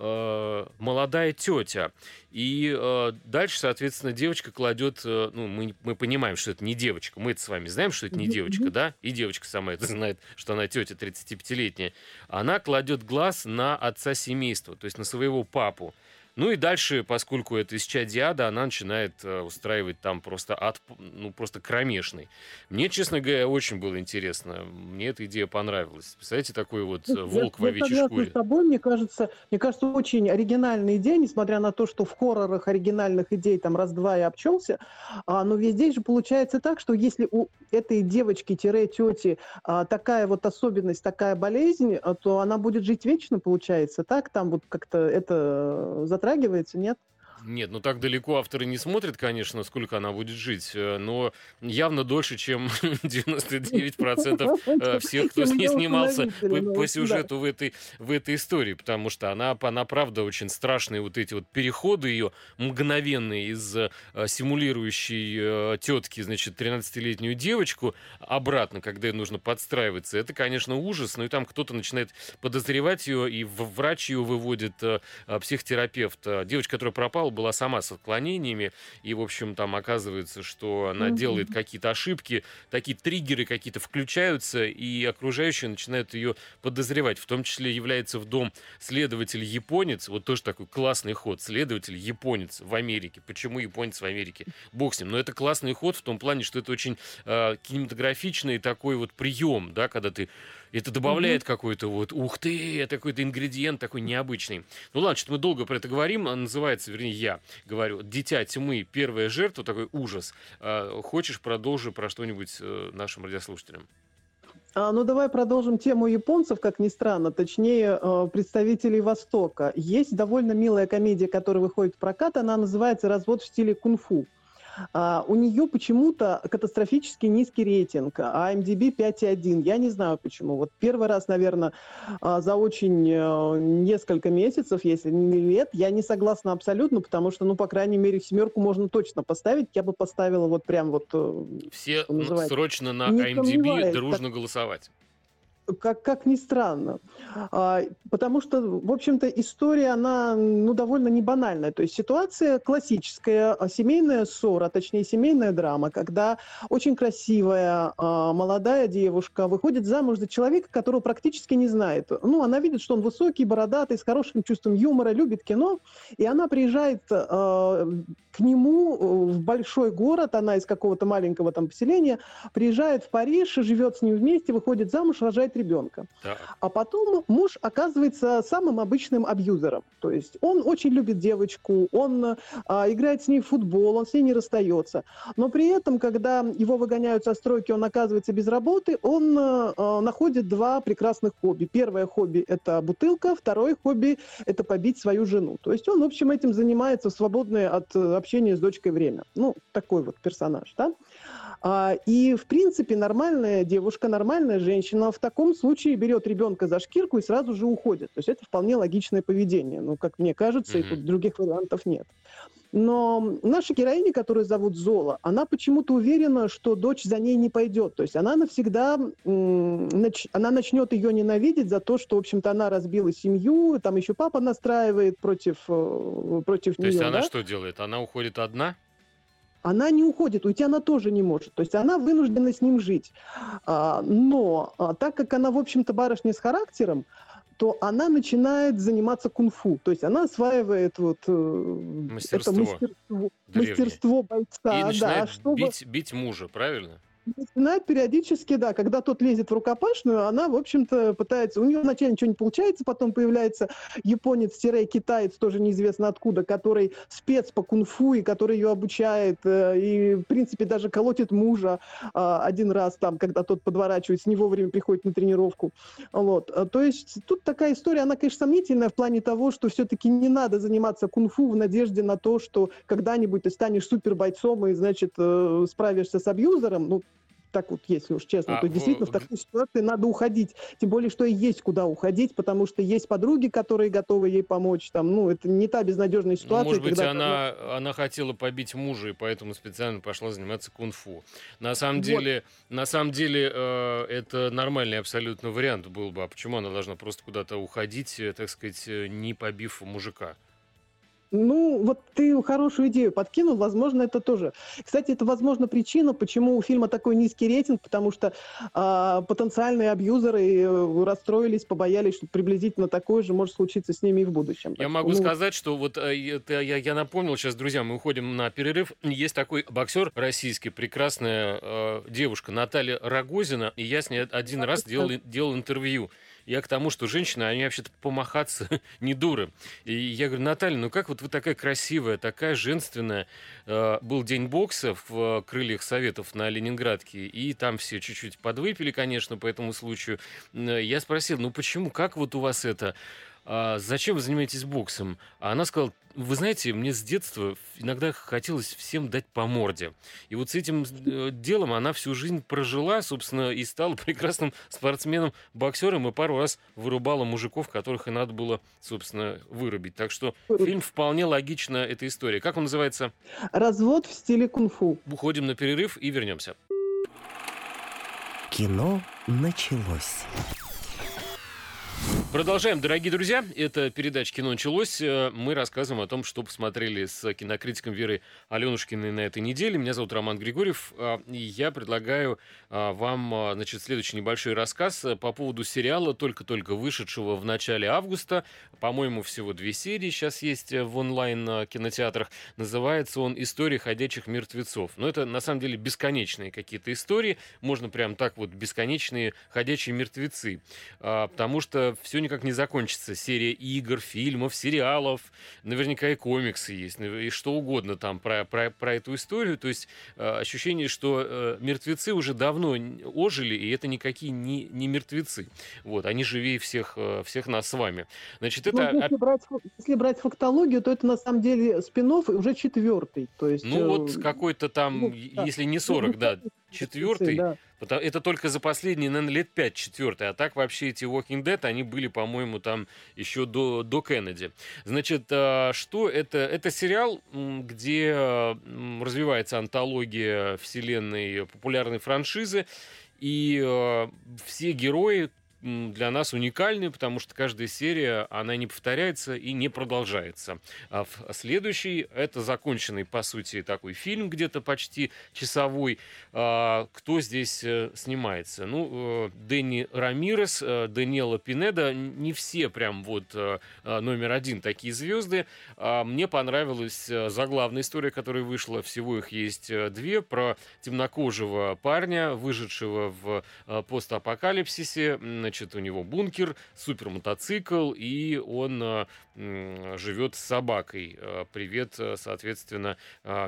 э, молодая тетя. И э, дальше, соответственно, девочка кладет, э, ну, мы, мы понимаем, что это не девочка, мы это с вами знаем, что это не девочка, да, и девочка сама это знает, что она тетя 35-летняя. Она кладет глаз на отца семейства, то есть на своего папу. Ну и дальше, поскольку это из Чадиада, она начинает э, устраивать там просто ад, ну просто кромешный. Мне, честно говоря, очень было интересно. Мне эта идея понравилась. Представляете, такой вот э, волк я, в овечьей я шкуре. с тобой, мне кажется, мне кажется, очень оригинальная идея, несмотря на то, что в хоррорах оригинальных идей там раз-два и обчелся, а, но везде же получается так, что если у этой девочки-тети а, такая вот особенность, такая болезнь, а, то она будет жить вечно, получается, так? Там вот как-то это затрагивается, нет? Нет, ну так далеко авторы не смотрят, конечно, сколько она будет жить, э, но явно дольше, чем [LAUGHS] 99% э, всех, кто с ней снимался по, сюжету в, этой, в этой истории, потому что она, она правда очень страшные вот эти вот переходы ее мгновенные из э, симулирующей тетки, значит, 13-летнюю девочку обратно, когда ей нужно подстраиваться, это, конечно, ужас, но и там кто-то начинает подозревать ее, и врач ее выводит, психотерапевт. Девочка, которая пропала, Павел была сама с отклонениями, и, в общем, там оказывается, что она mm-hmm. делает какие-то ошибки, такие триггеры какие-то включаются, и окружающие начинают ее подозревать. В том числе является в дом следователь-японец, вот тоже такой классный ход, следователь-японец в Америке. Почему японец в Америке? Бог с ним. Но это классный ход в том плане, что это очень э, кинематографичный такой вот прием, да, когда ты это добавляет mm-hmm. какой-то вот, ух ты, это какой-то ингредиент такой необычный. Ну ладно, что мы долго про это говорим, а называется, вернее, я говорю, «Дитя тьмы. Первая жертва», такой ужас. А, хочешь, продолжи про что-нибудь э, нашим радиослушателям? А, ну, давай продолжим тему японцев, как ни странно, точнее, э, представителей Востока. Есть довольно милая комедия, которая выходит в прокат, она называется «Развод в стиле кунг-фу». А, у нее почему-то катастрофически низкий рейтинг, а MDB 5,1. Я не знаю почему. Вот первый раз, наверное, а, за очень э, несколько месяцев, если не лет, я не согласна абсолютно, потому что, ну, по крайней мере, семерку можно точно поставить. Я бы поставила вот прям вот... Э, Все срочно на IMDb дружно так... голосовать как, как ни странно. А, потому что, в общем-то, история, она ну, довольно не банальная. То есть ситуация классическая, а, семейная ссора, точнее, семейная драма, когда очень красивая а, молодая девушка выходит замуж за человека, которого практически не знает. Ну, она видит, что он высокий, бородатый, с хорошим чувством юмора, любит кино, и она приезжает а, к нему э, в большой город, она из какого-то маленького там поселения, приезжает в Париж, живет с ним вместе, выходит замуж, рожает ребенка. Да. А потом муж оказывается самым обычным абьюзером. То есть он очень любит девочку, он а, играет с ней в футбол, он с ней не расстается. Но при этом, когда его выгоняют со стройки, он оказывается без работы, он а, находит два прекрасных хобби. Первое хобби – это бутылка, второе хобби – это побить свою жену. То есть он, в общем, этим занимается в свободное от общения с дочкой время. Ну, такой вот персонаж, да? А, и, в принципе, нормальная девушка, нормальная женщина в таком случае берет ребенка за шкирку и сразу же уходит. То есть это вполне логичное поведение. Ну, как мне кажется, mm-hmm. и тут других вариантов нет. Но наша героиня, которую зовут Зола, она почему-то уверена, что дочь за ней не пойдет. То есть она навсегда, она начнет ее ненавидеть за то, что, в общем-то, она разбила семью, там еще папа настраивает против, э, против то нее. То есть она да? что делает? Она уходит одна? Она не уходит, уйти она тоже не может. То есть она вынуждена с ним жить. А, но а, так как она, в общем-то, барышня с характером, то она начинает заниматься кунг-фу. То есть она осваивает вот мастерство. это мастерство, мастерство бойца. И начинает да, чтобы... бить, бить мужа, правильно? Начинает периодически, да, когда тот лезет в рукопашную, она, в общем-то, пытается... У нее вначале ничего не получается, потом появляется японец-китаец, тоже неизвестно откуда, который спец по кунг-фу, и который ее обучает, э, и, в принципе, даже колотит мужа а, один раз там, когда тот подворачивается, не вовремя приходит на тренировку. Вот. А, то есть тут такая история, она, конечно, сомнительная в плане того, что все-таки не надо заниматься кунг-фу в надежде на то, что когда-нибудь ты станешь супербойцом и, значит, э, справишься с абьюзером. Ну, так вот, если уж честно, а, то действительно в, в такой ситуации надо уходить. Тем более, что и есть куда уходить, потому что есть подруги, которые готовы ей помочь. Там, ну, это не та безнадежная ну, ситуация. Ну, может быть, когда... она, она хотела побить мужа, и поэтому специально пошла заниматься кунг-фу. На самом вот. деле, на самом деле э, это нормальный абсолютно вариант был бы. А почему она должна просто куда-то уходить, э, так сказать, э, не побив мужика? Ну, вот ты хорошую идею подкинул, возможно, это тоже. Кстати, это, возможно, причина, почему у фильма такой низкий рейтинг, потому что э, потенциальные абьюзеры э, расстроились, побоялись, что приблизительно такое же может случиться с ними и в будущем. Я так, могу ну... сказать, что вот э, это, я, я напомнил сейчас, друзья, мы уходим на перерыв. Есть такой боксер российский, прекрасная э, девушка Наталья Рогозина, и я с ней один раз делал, делал интервью. Я к тому, что женщины, они вообще-то помахаться [LAUGHS] не дуры. И я говорю, Наталья, ну как вот вы такая красивая, такая женственная. Э, был день бокса в Крыльях Советов на Ленинградке, и там все чуть-чуть подвыпили, конечно, по этому случаю. Я спросил, ну почему, как вот у вас это? А, зачем вы занимаетесь боксом? А она сказала, вы знаете, мне с детства иногда хотелось всем дать по морде. И вот с этим э, делом она всю жизнь прожила, собственно, и стала [LAUGHS] прекрасным спортсменом-боксером, и пару раз вырубала мужиков, которых и надо было, собственно, вырубить. Так что фильм вполне логично, эта история. Как он называется? «Развод в стиле кунг-фу». Уходим на перерыв и вернемся. Кино началось. Продолжаем, дорогие друзья. Это передача «Кино началось». Э, мы рассказываем о том, что посмотрели с кинокритиком Верой Аленушкиной на этой неделе. Меня зовут Роман Григорьев. Э, и я предлагаю э, вам значит, следующий небольшой рассказ по поводу сериала, только-только вышедшего в начале августа. По-моему, всего две серии сейчас есть в онлайн-кинотеатрах. Называется он «История ходячих мертвецов». Но это, на самом деле, бесконечные какие-то истории. Можно прям так вот бесконечные ходячие мертвецы. Потому что все никак не закончится. Серия игр, фильмов, сериалов, наверняка и комиксы есть, и что угодно там про, про, про эту историю. То есть э, ощущение, что э, мертвецы уже давно ожили, и это никакие не, не мертвецы. Вот, они живее всех, э, всех нас с вами. Значит, это... Ну, если, брать, если брать фактологию, то это на самом деле спин уже четвертый. То есть, ну, вот э, какой-то там, ну, если не 40, ну, да, четвертый. Да. Это только за последние, наверное, лет 5 четвертый. А так вообще эти Walking Dead, они были, по-моему, там еще до, до Кеннеди. Значит, а, что это? Это сериал, где развивается антология вселенной популярной франшизы. И э, все герои для нас уникальны, потому что каждая серия, она не повторяется и не продолжается. А в следующий это законченный, по сути, такой фильм, где-то почти часовой. А, кто здесь э, снимается? Ну, э, Дэнни Рамирес, э, Даниэла Пинеда, не все прям вот номер один такие звезды. А, мне понравилась заглавная история, которая вышла, всего их есть две, про темнокожего парня, выжившего в постапокалипсисе, значит, у него бункер, супер мотоцикл, и он э, живет с собакой. Э, привет, э, соответственно,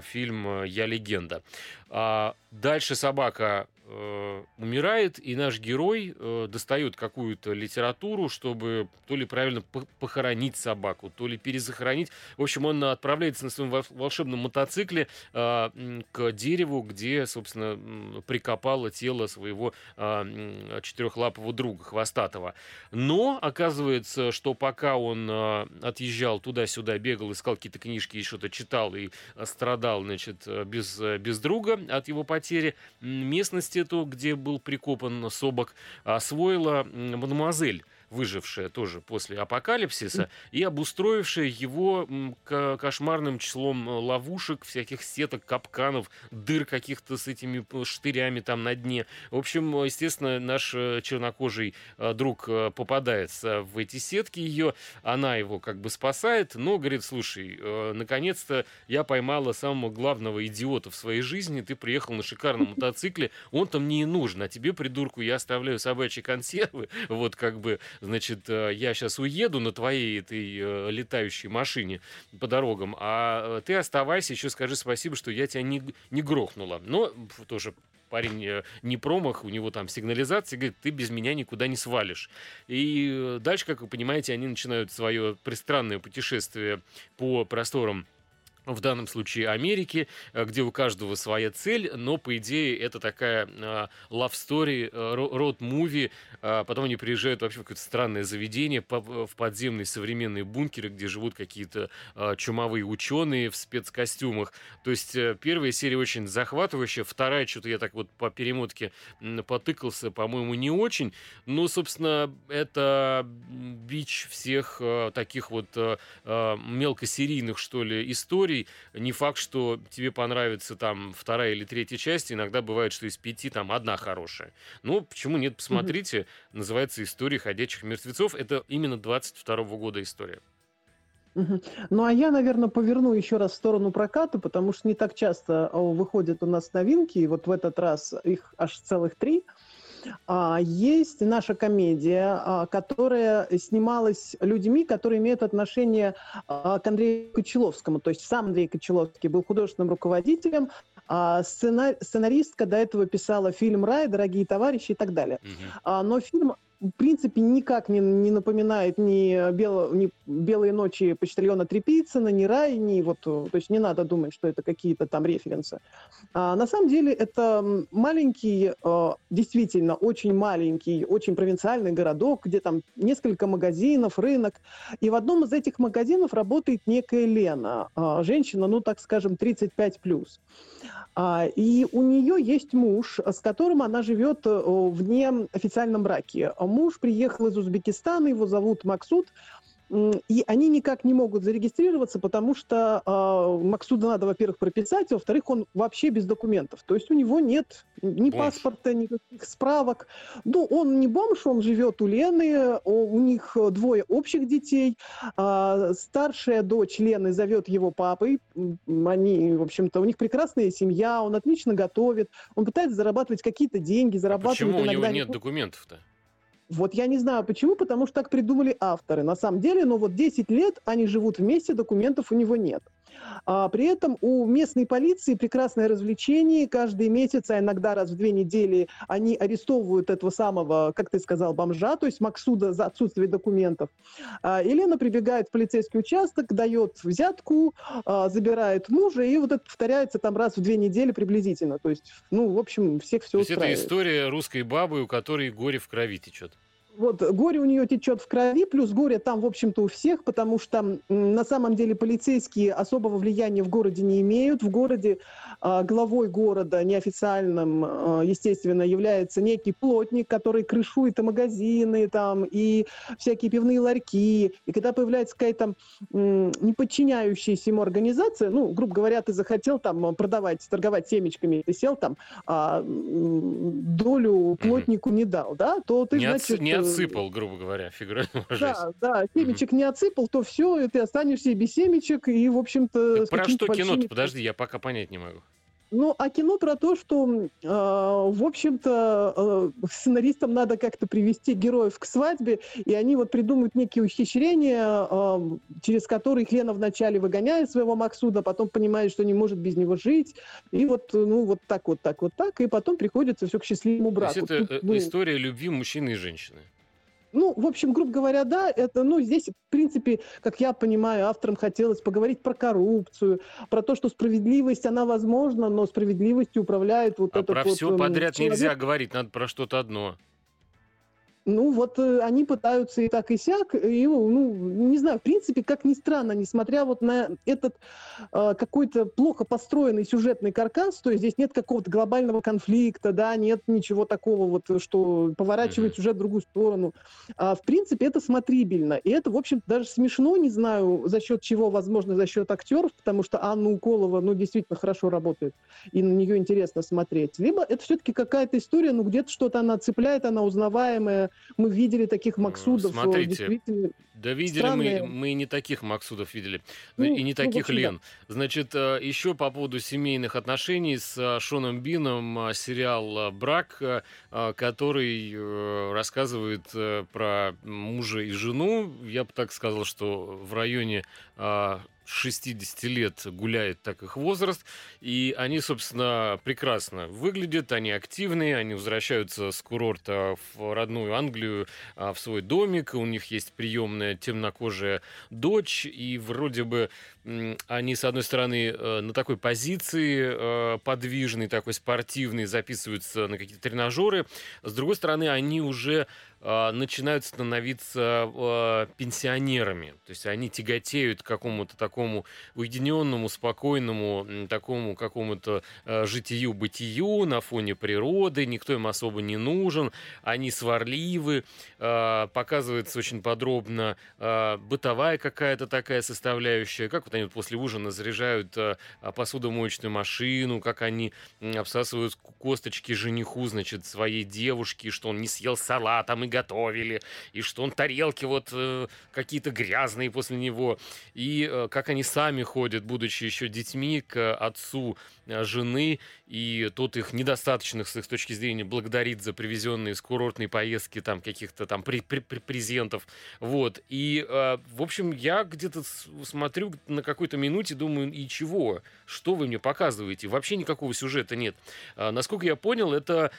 фильм «Я легенда». А дальше собака э, умирает, и наш герой э, достает какую-то литературу, чтобы то ли правильно похоронить собаку, то ли перезахоронить. В общем, он отправляется на своем волшебном мотоцикле э, к дереву, где, собственно, прикопало тело своего э, четырехлапого друга, хвостатого. Но оказывается, что пока он э, отъезжал туда-сюда, бегал, искал какие-то книжки и что-то читал и страдал, значит, без, без друга от его потери, местность эту, где был прикопан Собок, освоила мадемуазель выжившая тоже после апокалипсиса, и обустроившая его кошмарным числом э, ловушек, всяких сеток, капканов, дыр каких-то с этими штырями там на дне. В общем, естественно, наш э, чернокожий э, друг попадается в эти сетки ее, она его как бы спасает, но говорит, слушай, наконец-то я поймала самого главного идиота в своей жизни, ты приехал на шикарном [LAUGHS] мотоцикле, он там мне и нужен, а тебе, придурку, я оставляю собачьи консервы, вот как бы значит, э, я сейчас уеду на твоей этой э, летающей машине по дорогам, а э, ты оставайся, еще скажи спасибо, что я тебя не, не грохнула. Но тоже парень не промах, у него там сигнализация, говорит, ты без меня никуда не свалишь. И дальше, как вы понимаете, они начинают свое пристранное путешествие по просторам в данном случае Америки, э, где у каждого своя цель, но по идее это такая uh, love story, road movie. Uh, потом они приезжают вообще в какое-то странное заведение, в подземные современные бункеры, где живут какие-то чумовые ученые в спецкостюмах. То есть первая серия очень захватывающая, вторая что-то я так вот по перемотке потыкался, по-моему, не очень. Но, собственно, это бич всех таких вот мелкосерийных, что ли, историй историй. Не факт, что тебе понравится там вторая или третья часть. Иногда бывает, что из пяти там одна хорошая. Ну, почему нет? Посмотрите. Mm-hmm. Называется «История ходячих мертвецов». Это именно 22 -го года история. Ну, а я, наверное, поверну еще раз в сторону проката, потому что не так часто выходят у нас новинки, и вот в этот раз их аж целых три. А, есть наша комедия, а, которая снималась людьми, которые имеют отношение а, к Андрею Кочеловскому. То есть сам Андрей Кочеловский был художественным руководителем, а сценаристка до этого писала фильм «Рай», «Дорогие товарищи» и так далее. Угу. Но фильм в принципе, никак не, не напоминает ни, бело, ни «Белые ночи» почтальона Трепицына, ни «Рай», ни вот, то есть не надо думать, что это какие-то там референсы. А, на самом деле это маленький, а, действительно очень маленький, очень провинциальный городок, где там несколько магазинов, рынок, и в одном из этих магазинов работает некая Лена, а, женщина, ну, так скажем, 35+. плюс. А, и у нее есть муж, с которым она живет э, в неофициальном браке. Муж приехал из Узбекистана, его зовут Максут. И они никак не могут зарегистрироваться, потому что э, Максуда надо, во-первых, прописать, а во-вторых, он вообще без документов. То есть у него нет ни бомж. паспорта, никаких справок. Ну, он не бомж, он живет у Лены, у них двое общих детей. Э, старшая дочь Лены зовет его папой. Они, в общем-то, у них прекрасная семья, он отлично готовит, он пытается зарабатывать какие-то деньги, зарабатывает а почему иногда... у него нет документов-то? Вот я не знаю почему, потому что так придумали авторы. На самом деле, но вот 10 лет они живут вместе, документов у него нет. А при этом у местной полиции прекрасное развлечение. Каждый месяц, а иногда раз в две недели, они арестовывают этого самого, как ты сказал, бомжа, то есть Максуда за отсутствие документов. А Елена прибегает в полицейский участок, дает взятку, а, забирает мужа, и вот это повторяется там раз в две недели приблизительно. То есть, ну, в общем, всех все То есть это история русской бабы, у которой горе в крови течет вот горе у нее течет в крови, плюс горе там, в общем-то, у всех, потому что на самом деле полицейские особого влияния в городе не имеют. В городе э, главой города неофициальным, э, естественно, является некий плотник, который крышует и магазины, там, и всякие пивные ларьки. И когда появляется какая-то э, не подчиняющаяся ему организация, ну, грубо говоря, ты захотел там продавать, торговать семечками, ты сел там, а долю плотнику не дал, да, то ты, не значит... Не отсыпал, грубо говоря, фигурально Да, да, семечек не отсыпал, то все, ты останешься без семечек, и, в общем-то... Про что кино-то? Подожди, я пока понять не могу. Ну, а кино про то, что, э, в общем-то, э, сценаристам надо как-то привести героев к свадьбе, и они вот придумывают некие ухищрения, э, через которые Лена вначале выгоняет своего Максуда, потом понимает, что не может без него жить, и вот, ну, вот так, вот так, вот так, и потом приходится все к счастливому браку. То есть это Тут, ну... история любви мужчины и женщины. Ну, в общем, грубо говоря, да, это, ну, здесь, в принципе, как я понимаю, авторам хотелось поговорить про коррупцию, про то, что справедливость, она возможна, но справедливостью управляет вот а этот про вот... все подряд человек. нельзя говорить, надо про что-то одно. Ну, вот э, они пытаются и так, и сяк, и, ну, не знаю, в принципе, как ни странно, несмотря вот на этот э, какой-то плохо построенный сюжетный каркас, то есть здесь нет какого-то глобального конфликта, да, нет ничего такого вот, что поворачивает сюжет в другую сторону. А, в принципе, это смотрибельно, и это, в общем даже смешно, не знаю, за счет чего, возможно, за счет актеров, потому что Анна Уколова, ну, действительно хорошо работает, и на нее интересно смотреть. Либо это все-таки какая-то история, ну, где-то что-то она цепляет, она узнаваемая, мы видели таких Максудов. Смотрите, да видели странные... мы, мы не таких Максудов видели, ну, и не ну, таких ну, Лен. Да. Значит, э, еще по поводу семейных отношений с э, Шоном Бином э, сериал «Брак», который рассказывает про мужа и жену. Я бы так сказал, что в районе 60 лет гуляет так их возраст, и они, собственно, прекрасно выглядят, они активные, они возвращаются с курорта в родную Англию, а, в свой домик, у них есть приемная темнокожая дочь, и вроде бы они, с одной стороны, э, на такой позиции э, подвижной, такой спортивной, записываются на какие-то тренажеры, с другой стороны, они уже а, начинают становиться пенсионерами. То есть они тяготеют к какому-то такому уединенному, спокойному, такому какому-то а, житию-бытию на фоне природы. Никто им особо не нужен. Они сварливы. Показывается очень подробно бытовая какая-то такая составляющая. Как вот они после ужина заряжают посудомоечную машину, как они обсасывают косточки жениху, значит, своей девушки, что он не съел салат, а мы готовили, и что он тарелки вот э, какие-то грязные после него, и э, как они сами ходят, будучи еще детьми, к отцу э, жены, и тот их недостаточных с их точки зрения благодарит за привезенные с курортной поездки там каких-то там при, при, при, презентов, вот, и, э, в общем, я где-то смотрю на какой-то минуте, думаю, и чего, что вы мне показываете, вообще никакого сюжета нет. А, насколько я понял, это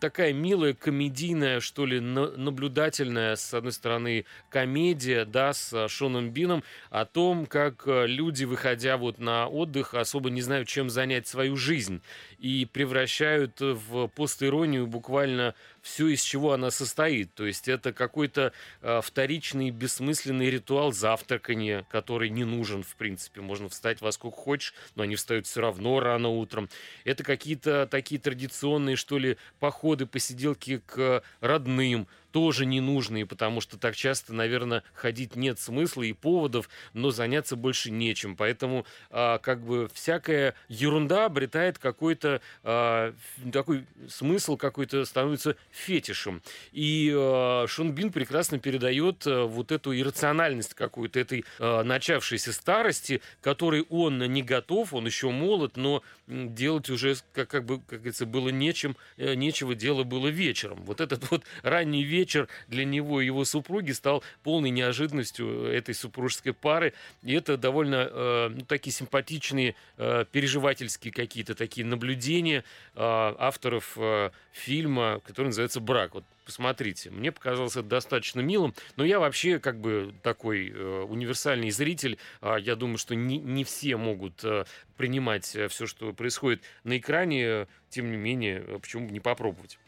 такая милая комедийная, что ли, наблюдательная, с одной стороны, комедия, да, с Шоном Бином о том, как э, люди, выходя вот на отдых, особо не знают, чем занять свою жизнь и превращают в постиронию буквально все, из чего она состоит. То есть это какой-то э, вторичный бессмысленный ритуал завтракания, который не нужен, в принципе. Можно встать во сколько хочешь, но они встают все равно рано утром. Это какие-то такие традиционные, что ли, походы, посиделки к родным, тоже ненужные, потому что так часто, наверное, ходить нет смысла и поводов, но заняться больше нечем. Поэтому а, как бы всякая ерунда обретает какой-то а, такой смысл, какой-то становится фетишем. И а, Шон Бин прекрасно передает а, вот эту иррациональность какую-то этой а, начавшейся старости, которой он не готов, он еще молод, но делать уже, как, как бы, как говорится, было нечем, э, нечего дело было вечером. Вот этот вот ранний вечер вечер для него и его супруги стал полной неожиданностью этой супружеской пары. И это довольно э, такие симпатичные, э, переживательские какие-то такие наблюдения э, авторов э, фильма, который называется «Брак». Вот посмотрите. Мне показалось это достаточно милым, но я вообще как бы такой э, универсальный зритель. Э, я думаю, что не, не все могут э, принимать э, все, что происходит на экране. Тем не менее, э, почему бы не попробовать?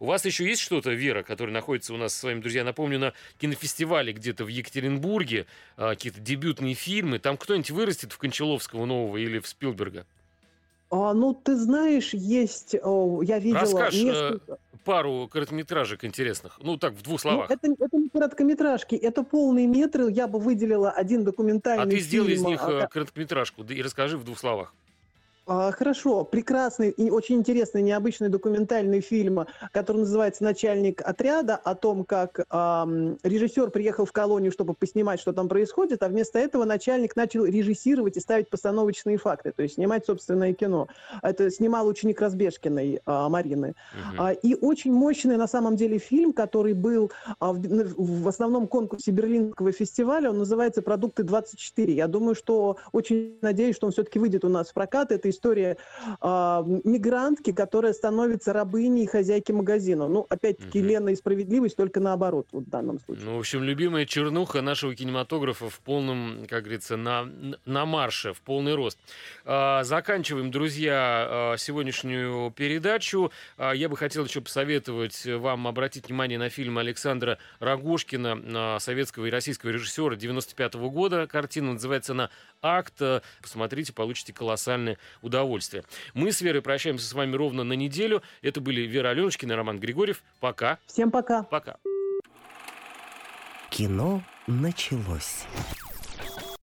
У вас еще есть что-то, Вера, которое находится у нас с вами, друзья? Напомню, на кинофестивале где-то в Екатеринбурге, а, какие-то дебютные фильмы. Там кто-нибудь вырастет в Кончаловского нового или в Спилберга? А, ну, ты знаешь, есть, о, я видела Расскажешь э, несколько... пару короткометражек интересных. Ну, так, в двух ну, словах. Ну, это, это не короткометражки, это полные метры. Я бы выделила один документальный фильм. А ты сделай фильм. из них а, короткометражку, да и расскажи в двух словах. А, хорошо, прекрасный и очень интересный, необычный документальный фильм, который называется «Начальник отряда», о том, как эм, режиссер приехал в колонию, чтобы поснимать, что там происходит, а вместо этого начальник начал режиссировать и ставить постановочные факты, то есть снимать собственное кино. Это снимал ученик Разбежкиной э, Марины. Угу. И очень мощный на самом деле фильм, который был в, в основном конкурсе Берлинского фестиваля, он называется «Продукты 24». Я думаю, что очень надеюсь, что он все-таки выйдет у нас в прокат. Это история э, мигрантки, которая становится рабыней хозяйки магазина. Ну, опять-таки, угу. Лена и справедливость, только наоборот вот в данном случае. Ну, в общем, любимая чернуха нашего кинематографа в полном, как говорится, на, на марше, в полный рост. Э, заканчиваем, друзья, э, сегодняшнюю передачу. Я бы хотел еще посоветовать вам обратить внимание на фильм Александра Рогошкина, советского и российского режиссера 95 -го года. Картина называется «На акт». Посмотрите, получите колоссальное удовольствие. Мы с Верой прощаемся с вами ровно на неделю. Это были Вера Аленочкина и Роман Григорьев. Пока. Всем пока. Пока. Кино началось.